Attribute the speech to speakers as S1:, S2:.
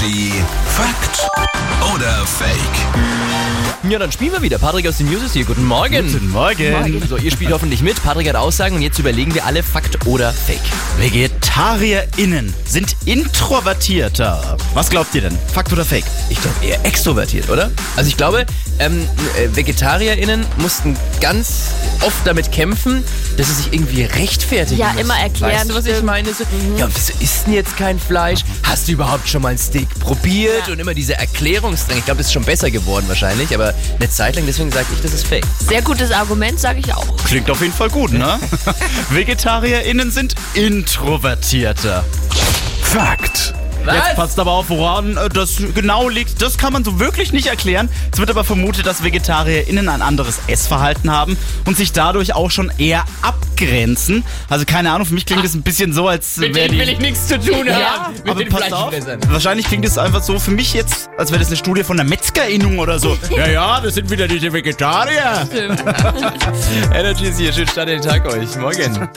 S1: Energy Fakt oder Fake?
S2: Ja, dann spielen wir wieder. Patrick aus den News ist hier. Guten Morgen.
S3: Guten Morgen.
S2: So, ihr spielt hoffentlich mit. Patrick hat Aussagen und jetzt überlegen wir alle Fakt oder Fake.
S3: VegetarierInnen sind introvertierter. Was glaubt ihr denn? Fakt oder Fake?
S2: Ich glaube eher extrovertiert, oder? Also ich glaube, ähm, äh, VegetarierInnen mussten ganz oft damit kämpfen, dass sie sich irgendwie rechtfertigen
S4: Ja,
S2: müssen.
S4: immer erklären,
S2: Weißt du, was ich meine? So, Ja, wieso isst denn jetzt kein Fleisch? Hast du überhaupt schon mal ein Steak probiert?
S4: Ja.
S2: Und immer diese Erklärungsdrang. Ich glaube, das ist schon besser geworden wahrscheinlich, aber eine Zeit lang, deswegen sage ich, das ist Fake.
S4: Sehr gutes Argument, sage ich auch.
S3: Klingt auf jeden Fall gut, ne? VegetarierInnen sind introvertierter.
S1: Fakt.
S3: Jetzt passt aber auf, woran das genau liegt. Das kann man so wirklich nicht erklären. Es wird aber vermutet, dass VegetarierInnen ein anderes Essverhalten haben und sich dadurch auch schon eher abgrenzen. Also keine Ahnung, für mich klingt es ein bisschen so, als wäre die...
S2: nichts zu tun
S4: haben.
S2: Mit
S3: aber
S2: den
S3: passt auf, wahrscheinlich klingt es einfach so für mich jetzt, als wäre das eine Studie von der Metzgerinnung oder so. ja, ja, das sind wieder diese Vegetarier.
S2: Energy ist hier. Schönen Start in den Tag euch. Morgen.